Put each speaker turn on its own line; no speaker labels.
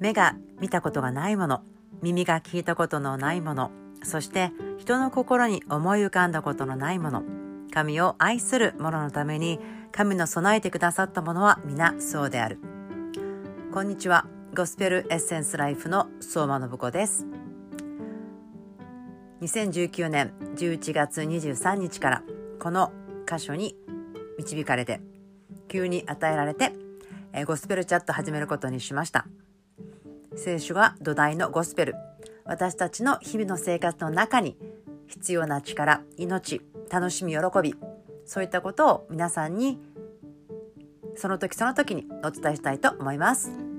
目が見たことがないもの耳が聞いたことのないものそして人の心に思い浮かんだことのないもの神を愛する者のために神の備えてくださったものは皆そうである。こんにちは。ゴスペルエッセンスライフの相馬信子です。2019年11月23日からこの箇所に導かれて急に与えられてゴスペルチャット始めることにしました。聖書が土台のゴスペル私たちの日々の生活の中に必要な力命楽しみ喜びそういったことを皆さんにその時その時にお伝えしたいと思います。